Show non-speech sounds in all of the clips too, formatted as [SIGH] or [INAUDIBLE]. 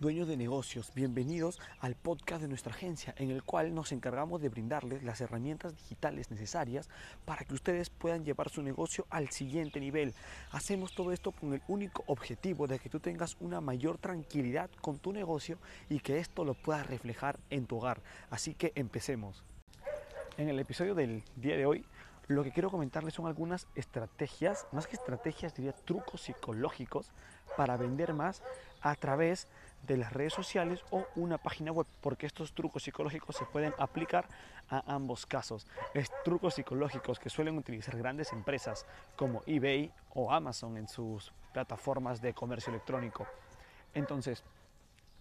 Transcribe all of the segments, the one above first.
dueños de negocios, bienvenidos al podcast de nuestra agencia en el cual nos encargamos de brindarles las herramientas digitales necesarias para que ustedes puedan llevar su negocio al siguiente nivel. Hacemos todo esto con el único objetivo de que tú tengas una mayor tranquilidad con tu negocio y que esto lo puedas reflejar en tu hogar. Así que empecemos. En el episodio del día de hoy lo que quiero comentarles son algunas estrategias, más que estrategias, diría trucos psicológicos para vender más a través de las redes sociales o una página web, porque estos trucos psicológicos se pueden aplicar a ambos casos. Es trucos psicológicos que suelen utilizar grandes empresas como eBay o Amazon en sus plataformas de comercio electrónico. Entonces,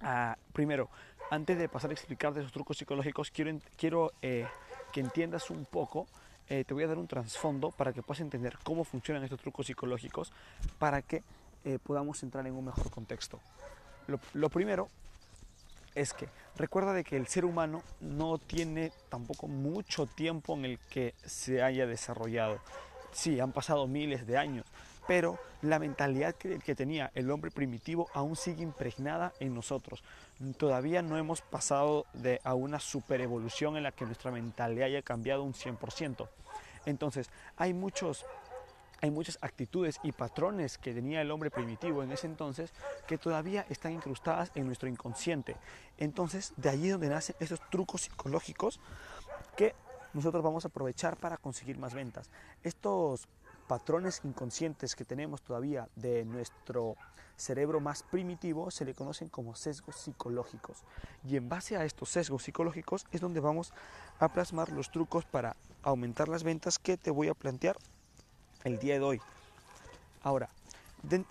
ah, primero, antes de pasar a explicar de esos trucos psicológicos, quiero, quiero eh, que entiendas un poco eh, te voy a dar un trasfondo para que puedas entender cómo funcionan estos trucos psicológicos para que eh, podamos entrar en un mejor contexto. Lo, primero es que recuerda de que el ser humano no tiene tampoco mucho tiempo en el que se haya desarrollado. Sí, han pasado miles de años, pero la mentalidad que, que, tenía el hombre primitivo aún sigue impregnada en nosotros. Todavía no hemos pasado de, a una superevolución en la que nuestra mentalidad haya cambiado un 100%. Entonces, hay muchos hay muchas actitudes y patrones que tenía el hombre primitivo en ese entonces que todavía están incrustadas en nuestro inconsciente. Entonces, de allí es donde nacen esos trucos psicológicos que nosotros vamos a aprovechar para conseguir más ventas. Estos patrones inconscientes que tenemos todavía de nuestro cerebro más primitivo se le conocen como sesgos psicológicos. Y en base a estos sesgos psicológicos es donde vamos a plasmar los trucos para aumentar las ventas que te voy a plantear el día de hoy. Ahora,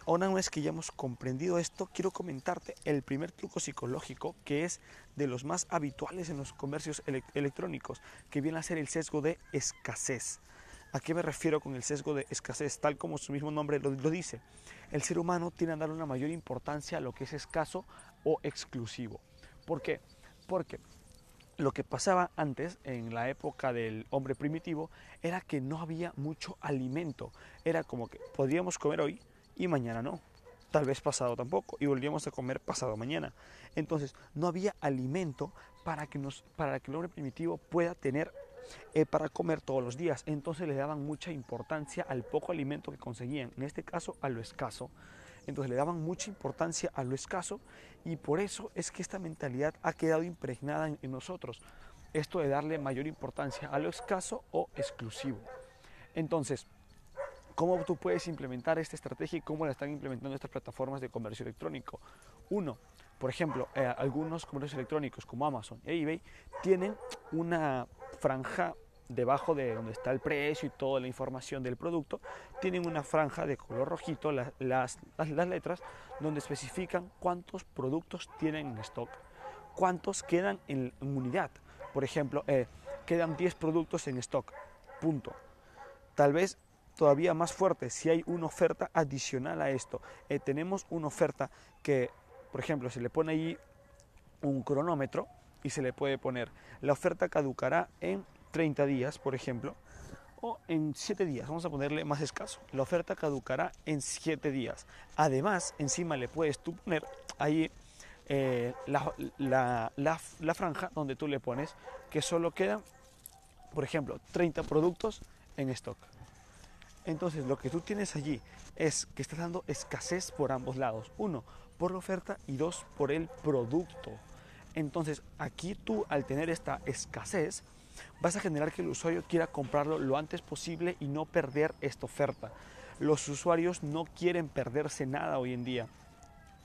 una vez que ya hemos comprendido esto, quiero comentarte el primer truco psicológico que es de los más habituales en los comercios electrónicos, que viene a ser el sesgo de escasez. ¿A qué me refiero con el sesgo de escasez? Tal como su mismo nombre lo, dice. El ser humano tiene a dar una mayor importancia a lo que es escaso o exclusivo. ¿Por qué? Porque lo que pasaba antes, en la época del hombre primitivo, era que no había mucho alimento. Era como que podríamos comer hoy y mañana no. Tal vez pasado tampoco. Y volvíamos a comer pasado mañana. Entonces, no había alimento para que, nos, para que el hombre primitivo pueda tener eh, para comer todos los días. Entonces le daban mucha importancia al poco alimento que conseguían, en este caso a lo escaso. Entonces le daban mucha importancia a lo escaso y por eso es que esta mentalidad ha quedado impregnada en, nosotros. Esto de darle mayor importancia a lo escaso o exclusivo. Entonces, ¿cómo tú puedes implementar esta estrategia y cómo la están implementando estas plataformas de comercio electrónico? Uno, por ejemplo, eh, algunos comercios electrónicos como Amazon e eBay tienen una franja debajo de donde está el precio y toda la información del producto, tienen una franja de color rojito, las, las, letras, donde especifican cuántos productos tienen en stock, cuántos quedan en, unidad. Por ejemplo, eh, quedan 10 productos en stock, punto. Tal vez todavía más fuerte, si hay una oferta adicional a esto. Eh, tenemos una oferta que, por ejemplo, se le pone ahí un cronómetro, y se le puede poner la oferta caducará en 30 días, por ejemplo, o en 7 días, vamos a ponerle más escaso. La oferta caducará en 7 días. Además, encima le puedes tú poner ahí eh, la, la, la, franja donde tú le pones que solo quedan, por ejemplo, 30 productos en stock. Entonces, lo que tú tienes allí es que estás dando escasez por ambos lados. Uno, por la oferta y dos, por el producto. Entonces, aquí tú al tener esta escasez, vas a generar que el usuario quiera comprarlo lo antes posible y no perder esta oferta. Los usuarios no quieren perderse nada hoy en día.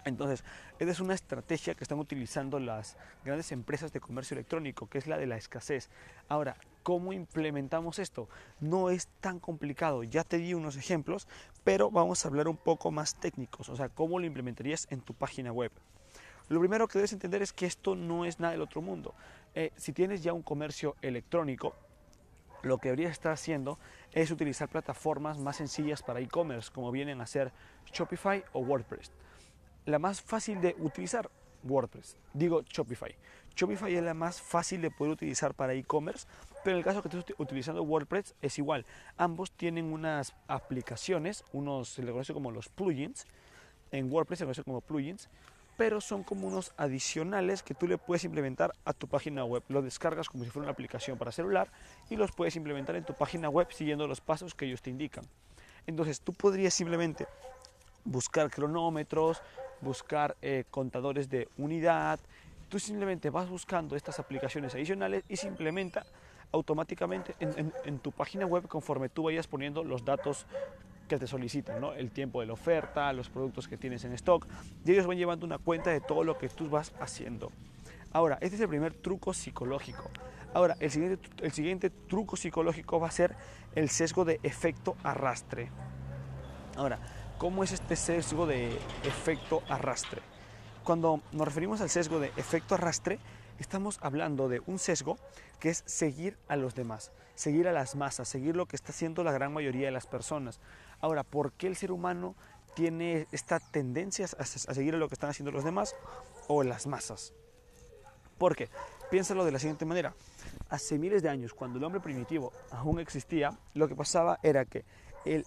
Entonces, esa es una estrategia que están utilizando las grandes empresas de comercio electrónico, que es la de la escasez. Ahora, ¿cómo implementamos esto? No es tan complicado, ya te di unos ejemplos, pero vamos a hablar un poco más técnicos, o sea, cómo lo implementarías en tu página web. Lo primero que debes entender es que esto no es nada del otro mundo. Eh, si tienes ya un comercio electrónico, lo que deberías estar haciendo es utilizar plataformas más sencillas para e-commerce, como vienen a ser Shopify o WordPress. La más fácil de utilizar, WordPress. Digo Shopify. Shopify es la más fácil de poder utilizar para e-commerce, pero en el caso que estés utilizando WordPress es igual. Ambos tienen unas aplicaciones, unos se le conoce como los plugins. En WordPress se conoce como plugins pero son como unos adicionales que tú le puedes implementar a tu página web. Lo descargas como si fuera una aplicación para celular y los puedes implementar en tu página web siguiendo los pasos que ellos te indican. Entonces tú podrías simplemente buscar cronómetros, buscar eh, contadores de unidad. Tú simplemente vas buscando estas aplicaciones adicionales y se implementa automáticamente en, tu página web conforme tú vayas poniendo los datos que te solicitan, ¿no? el tiempo de la oferta, los productos que tienes en stock, y ellos van llevando una cuenta de todo lo que tú vas haciendo. Ahora, este es el primer truco psicológico. Ahora, el siguiente, el siguiente truco psicológico va a ser el sesgo de efecto arrastre. Ahora, ¿cómo es este sesgo de efecto arrastre? Cuando nos referimos al sesgo de efecto arrastre, estamos hablando de un sesgo que es seguir a los demás, seguir a las masas, seguir lo que está haciendo la gran mayoría de las personas. Ahora, ¿por qué el ser humano tiene esta tendencia a, seguir lo que están haciendo los demás o las masas? Porque, piénsalo de la siguiente manera, hace miles de años, cuando el hombre primitivo aún existía, lo que pasaba era que el,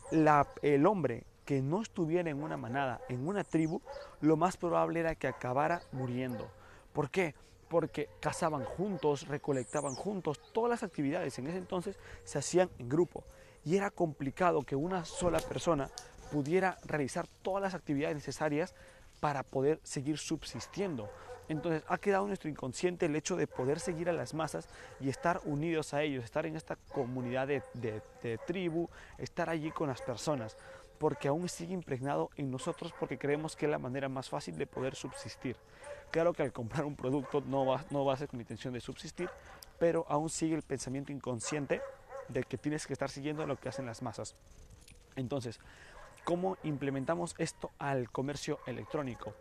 el hombre que no estuviera en una manada, en una tribu, lo más probable era que acabara muriendo. ¿Por qué? porque cazaban juntos, recolectaban juntos, todas las actividades en ese entonces se hacían en grupo y era complicado que una sola persona pudiera realizar todas las actividades necesarias para poder seguir subsistiendo. Entonces ha quedado nuestro inconsciente el hecho de poder seguir a las masas y estar unidos a ellos, estar en esta comunidad de, de tribu, estar allí con las personas, porque aún sigue impregnado en nosotros porque creemos que es la manera más fácil de poder subsistir. Claro que al comprar un producto no va, no va a ser con intención de subsistir, pero aún sigue el pensamiento inconsciente de que tienes que estar siguiendo lo que hacen las masas. Entonces, ¿cómo implementamos esto al comercio electrónico?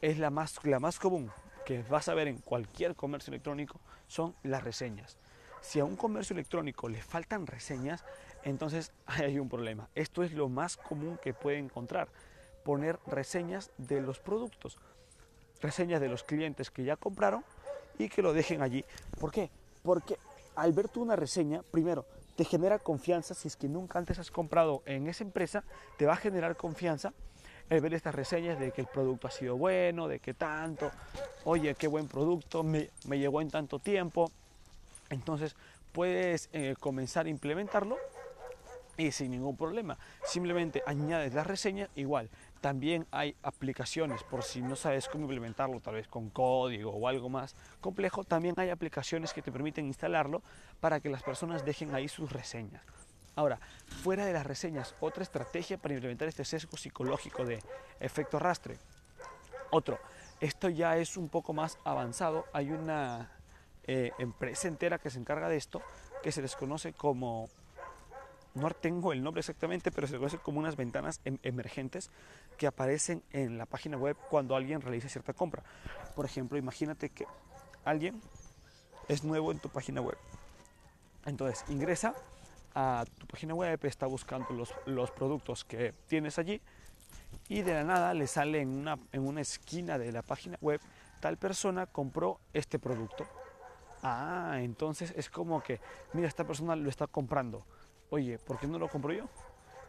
Es la más, la más común que vas a ver en cualquier comercio electrónico son las reseñas. Si a un comercio electrónico le faltan reseñas, entonces [LAUGHS] hay un problema. Esto es lo más común que puede encontrar, poner reseñas de los productos reseñas de los clientes que ya compraron y que lo dejen allí. ¿Por qué? Porque al ver tú una reseña, primero, te genera confianza, si es que nunca antes has comprado en esa empresa, te va a generar confianza el ver estas reseñas de que el producto ha sido bueno, de que tanto, oye, qué buen producto, me, llegó en tanto tiempo. Entonces puedes eh, comenzar a implementarlo y sin ningún problema. Simplemente añades las reseñas, igual también hay aplicaciones, por si no sabes cómo implementarlo, tal vez con código o algo más complejo, también hay aplicaciones que te permiten instalarlo para que las personas dejen ahí sus reseñas. Ahora, fuera de las reseñas, otra estrategia para implementar este sesgo psicológico de efecto arrastre. Otro, esto ya es un poco más avanzado, hay una eh, empresa entera que se encarga de esto, que se les conoce como no tengo el nombre exactamente, pero se conoce como unas ventanas em, emergentes que aparecen en la página web cuando alguien realiza cierta compra. Por ejemplo, imagínate que alguien es nuevo en tu página web. Entonces ingresa a tu página web, está buscando los, los productos que tienes allí y de la nada le sale en una, en una esquina de la página web, tal persona compró este producto. Ah, entonces es como que, mira, esta persona lo está comprando oye, ¿por qué no lo compro yo?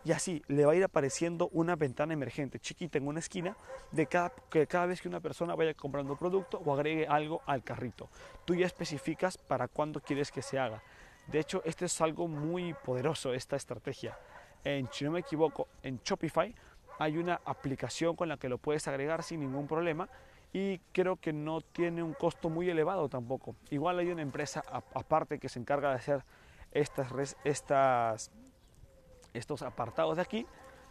Y así le va a ir apareciendo una ventana emergente chiquita en una esquina de cada, que cada vez que una persona vaya comprando producto o agregue algo al carrito. Tú ya especificas para cuándo quieres que se haga. De hecho, esto es algo muy poderoso, esta estrategia. En, si no me equivoco, en Shopify hay una aplicación con la que lo puedes agregar sin ningún problema y creo que no tiene un costo muy elevado tampoco. Igual hay una empresa aparte que se encarga de hacer estas, estas, estos apartados de aquí,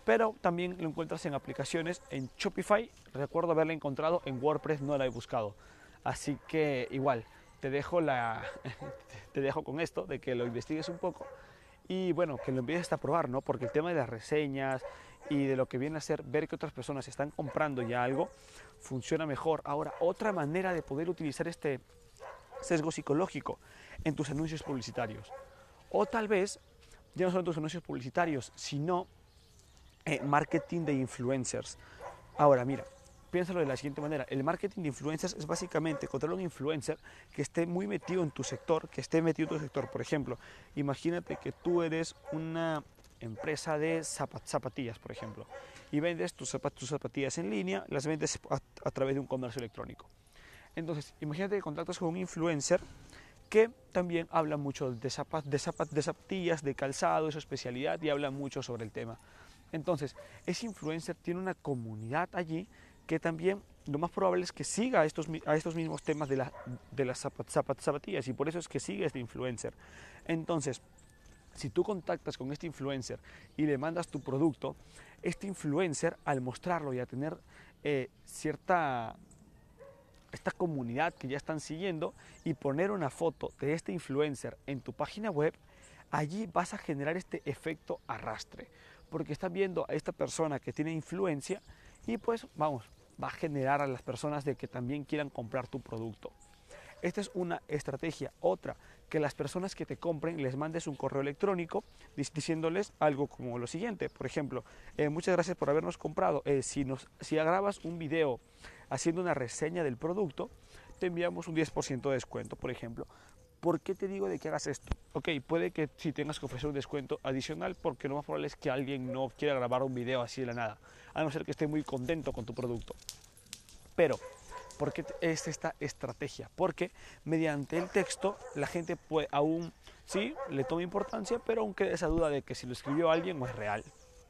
pero también lo encuentras en aplicaciones en Shopify. Recuerdo haberla encontrado en WordPress, no la he buscado. Así que igual, te dejo, la, [LAUGHS] te dejo con esto, de que lo investigues un poco y bueno, que lo empieces a probar, ¿no? Porque el tema de las reseñas y de lo que viene a ser ver que otras personas están comprando ya algo, funciona mejor. Ahora, otra manera de poder utilizar este sesgo psicológico en tus anuncios publicitarios. O tal vez, ya no son tus anuncios publicitarios, sino eh, marketing de influencers. Ahora, mira, piénsalo de la siguiente manera. El marketing de influencers es básicamente encontrar un influencer que esté muy metido en tu sector, que esté metido en tu sector. Por ejemplo, imagínate que tú eres una empresa de zapatillas, por ejemplo, y vendes tus, zapatillas en línea, las vendes a, través de un comercio electrónico. Entonces, imagínate que contactas con un influencer que también habla mucho de, de, de zapatillas, de calzado, de su especialidad y habla mucho sobre el tema. Entonces, ese influencer tiene una comunidad allí que también lo más probable es que siga a estos, a estos mismos temas de, la, de las zapatillas y por eso es que sigue este influencer. Entonces, si tú contactas con este influencer y le mandas tu producto, este influencer al mostrarlo y a tener eh, cierta esta comunidad que ya están siguiendo y poner una foto de este influencer en tu página web, allí vas a generar este efecto arrastre, porque estás viendo a esta persona que tiene influencia y pues vamos, va a generar a las personas de que también quieran comprar tu producto. Esta es una estrategia. Otra, que las personas que te compren les mandes un correo electrónico diciéndoles algo como lo siguiente. Por ejemplo, eh, muchas gracias por habernos comprado. Eh, si, nos, si grabas un video haciendo una reseña del producto, te enviamos un 10% de descuento, por ejemplo. ¿Por qué te digo de que hagas esto? Ok, puede que si tengas que ofrecer un descuento adicional porque lo más probable es que alguien no quiera grabar un video así de la nada, a no ser que esté muy contento con tu producto. Pero ¿Por qué es esta estrategia? Porque mediante el texto la gente puede aún, sí, le toma importancia, pero aún queda esa duda de que si lo escribió alguien o es real,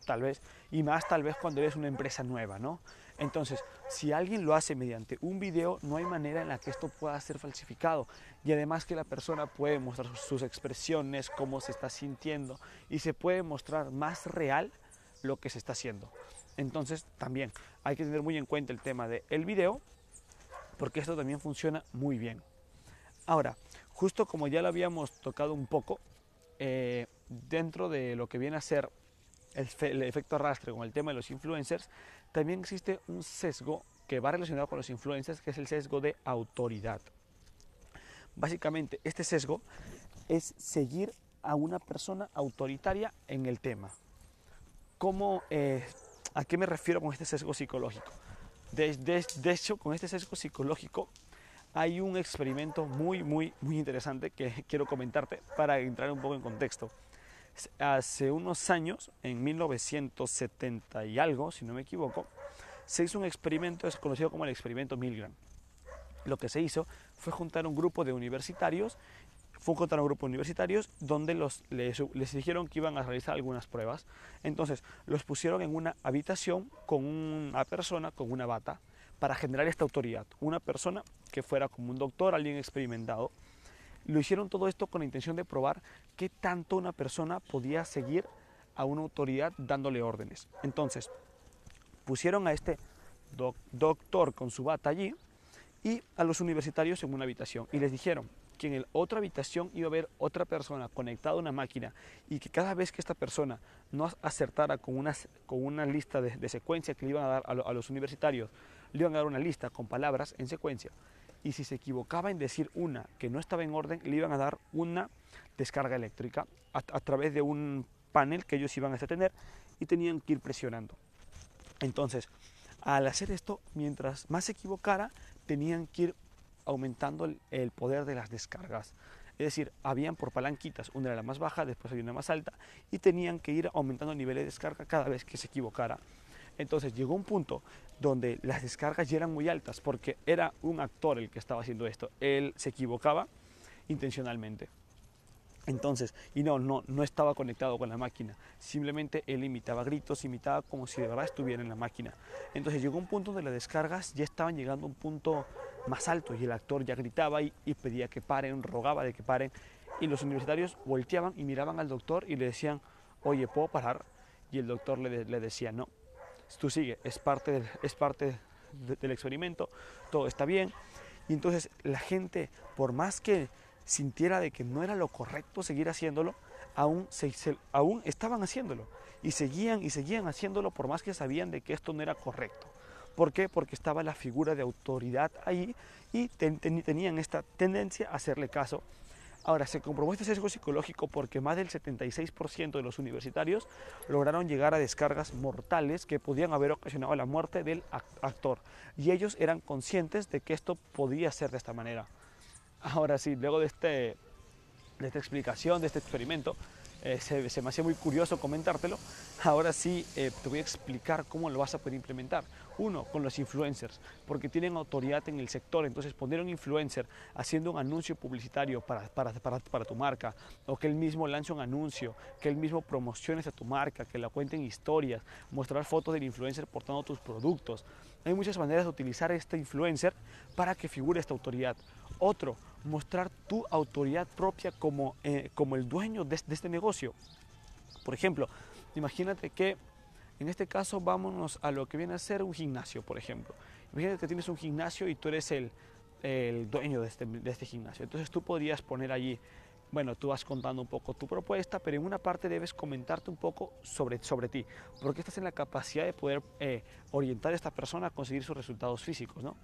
tal vez, y más tal vez cuando eres una empresa nueva, ¿no? Entonces, si alguien lo hace mediante un video, no hay manera en la que esto pueda ser falsificado. Y además que la persona puede mostrar sus expresiones, cómo se está sintiendo, y se puede mostrar más real lo que se está haciendo. Entonces, también hay que tener muy en cuenta el tema del el video, porque esto también funciona muy bien. Ahora, justo como ya lo habíamos tocado un poco, eh, dentro de lo que viene a ser el, efecto arrastre con el tema de los influencers, también existe un sesgo que va relacionado con los influencers, que es el sesgo de autoridad. Básicamente, este sesgo es seguir a una persona autoritaria en el tema. ¿Cómo, eh, ¿A qué me refiero con este sesgo psicológico? De, hecho, con este sesgo psicológico hay un experimento muy, muy, muy interesante que [LAUGHS] quiero comentarte para entrar un poco en contexto. Hace unos años, en 1970 y algo, si no me equivoco, se hizo un experimento, es conocido como el experimento Milgram. Lo que se hizo fue juntar un grupo de universitarios fue contra un grupo de universitarios donde les, dijeron que iban a realizar algunas pruebas. Entonces los pusieron en una habitación con una persona con una bata para generar esta autoridad. Una persona que fuera como un doctor, alguien experimentado. Lo hicieron todo esto con la intención de probar qué tanto una persona podía seguir a una autoridad dándole órdenes. Entonces, pusieron a este doctor con su bata allí y a los universitarios en una habitación y les dijeron, que en la otra habitación iba a haber otra persona conectada a una máquina y que cada vez que esta persona no acertara con una, con una lista de, secuencia que le iban a dar a, los universitarios, le iban a dar una lista con palabras en secuencia. Y si se equivocaba en decir una que no estaba en orden, le iban a dar una descarga eléctrica a, través de un panel que ellos iban a tener y tenían que ir presionando. Entonces, al hacer esto, mientras más se equivocara, tenían que ir aumentando el, poder de las descargas. Es decir, habían por palanquitas, una era la más baja, después había una más alta, y tenían que ir aumentando el nivel de descarga cada vez que se equivocara. Entonces llegó un punto donde las descargas ya eran muy altas, porque era un actor el que estaba haciendo esto. Él se equivocaba intencionalmente. Entonces, y no, no, no estaba conectado con la máquina, simplemente él imitaba gritos, imitaba como si de verdad estuviera en la máquina. Entonces llegó un punto donde las descargas ya estaban llegando a un punto más alto y el actor ya gritaba y, pedía que paren, rogaba de que paren y los universitarios volteaban y miraban al doctor y le decían, oye, ¿puedo parar? Y el doctor le, decía, no, tú sigue, es parte, del, es parte del experimento, todo está bien. Y entonces la gente, por más que sintiera de que no era lo correcto seguir haciéndolo, aún, aún estaban haciéndolo. Y seguían y seguían haciéndolo por más que sabían de que esto no era correcto. ¿Por qué? Porque estaba la figura de autoridad ahí y tenían esta tendencia a hacerle caso. Ahora, se comprobó este sesgo psicológico porque más del 76% de los universitarios lograron llegar a descargas mortales que podían haber ocasionado la muerte del actor. Y ellos eran conscientes de que esto podía ser de esta manera. Ahora sí, luego de, este, de esta explicación, de este experimento, eh, se, me hacía muy curioso comentártelo. Ahora sí eh, te voy a explicar cómo lo vas a poder implementar. Uno, con los influencers, porque tienen autoridad en el sector. Entonces, poner un influencer haciendo un anuncio publicitario para, para, para, tu marca, o que él mismo lance un anuncio, que él mismo promocione a tu marca, que la cuenten historias, mostrar fotos del influencer portando tus productos. Hay muchas maneras de utilizar este influencer para que figure esta autoridad. Otro, mostrar tu autoridad propia como, eh, como el dueño de, de este negocio. Por ejemplo, imagínate que en este caso vámonos a lo que viene a ser un gimnasio, por ejemplo. Imagínate que tienes un gimnasio y tú eres el, el dueño de este, de este, gimnasio. Entonces tú podrías poner allí, bueno, tú vas contando un poco tu propuesta, pero en una parte debes comentarte un poco sobre, sobre ti, porque estás en la capacidad de poder eh, orientar a esta persona a conseguir sus resultados físicos, ¿no?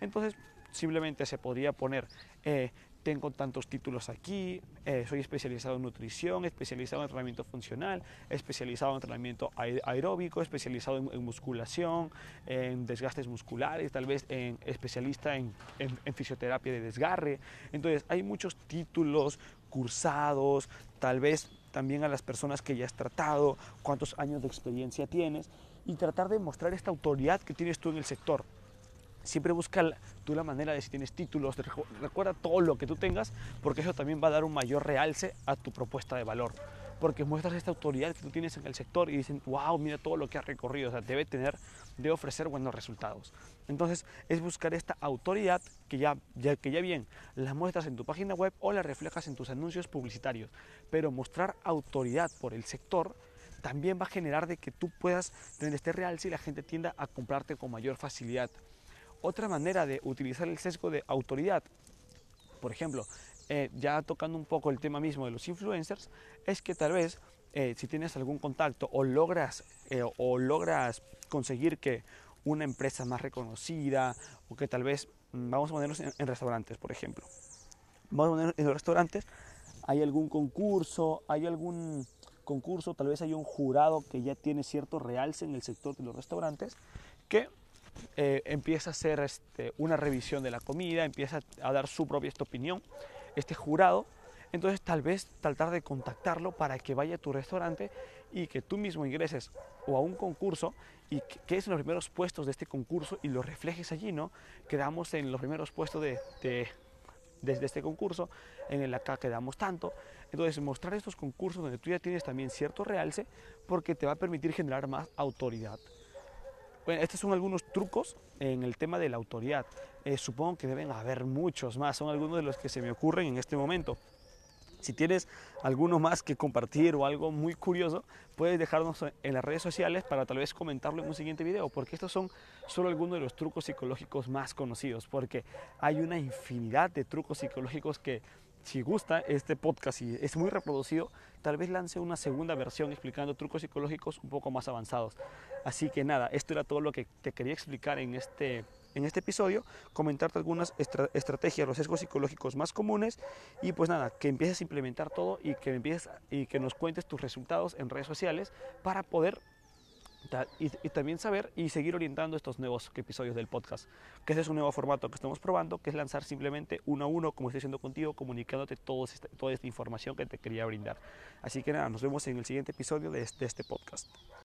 Entonces simplemente se podría poner, eh, tengo tantos títulos aquí, eh, soy especializado en nutrición, especializado en entrenamiento funcional, especializado en entrenamiento aeróbico, especializado en, musculación, en desgastes musculares, tal vez en especialista en, en, fisioterapia de desgarre. Entonces hay muchos títulos cursados, tal vez también a las personas que ya has tratado, cuántos años de experiencia tienes y tratar de mostrar esta autoridad que tienes tú en el sector. Siempre busca tú la manera de si tienes títulos, recuerda todo lo que tú tengas, porque eso también va a dar un mayor realce a tu propuesta de valor. Porque muestras esta autoridad que tú tienes en el sector y dicen, wow, mira todo lo que has recorrido, o sea, debe tener, debe ofrecer buenos resultados. Entonces, es buscar esta autoridad que ya, ya, que ya bien la muestras en tu página web o la reflejas en tus anuncios publicitarios. Pero mostrar autoridad por el sector también va a generar de que tú puedas tener este realce y la gente tienda a comprarte con mayor facilidad. Otra manera de utilizar el sesgo de autoridad, por ejemplo, eh, ya tocando un poco el tema mismo de los influencers, es que tal vez eh, si tienes algún contacto o logras, eh, o logras conseguir que una empresa más reconocida o que tal vez, mm, vamos a ponernos en, restaurantes, por ejemplo, vamos a ponernos en los restaurantes, hay algún concurso, hay algún concurso, tal vez hay un jurado que ya tiene cierto realce en el sector de los restaurantes, que eh, empieza a hacer este, una revisión de la comida, empieza a dar su propia opinión, este jurado, entonces tal vez tratar de contactarlo para que vaya a tu restaurante y que tú mismo ingreses o a un concurso y que quedes en los primeros puestos de este concurso y lo reflejes allí, ¿no? Quedamos en los primeros puestos de, de, de este concurso, en el acá quedamos tanto. Entonces mostrar estos concursos donde tú ya tienes también cierto realce porque te va a permitir generar más autoridad. Bueno, estos son algunos trucos en el tema de la autoridad. Eh, supongo que deben haber muchos más, son algunos de los que se me ocurren en este momento. Si tienes alguno más que compartir o algo muy curioso, puedes dejarnos en las redes sociales para tal vez comentarlo en un siguiente video, porque estos son solo algunos de los trucos psicológicos más conocidos, porque hay una infinidad de trucos psicológicos que si gusta este podcast y es muy reproducido, tal vez lance una segunda versión explicando trucos psicológicos un poco más avanzados. Así que nada, esto era todo lo que te quería explicar en este, en este episodio, comentarte algunas estra estrategias, los sesgos psicológicos más comunes y pues nada, que empieces a implementar todo y que, empieces, y que nos cuentes tus resultados en redes sociales para poder y, también saber y seguir orientando estos nuevos episodios del podcast. Que es un nuevo formato que estamos probando, que es lanzar simplemente uno a uno, como estoy haciendo contigo, comunicándote todo toda esta información que te quería brindar. Así que nada, nos vemos en el siguiente episodio de este podcast.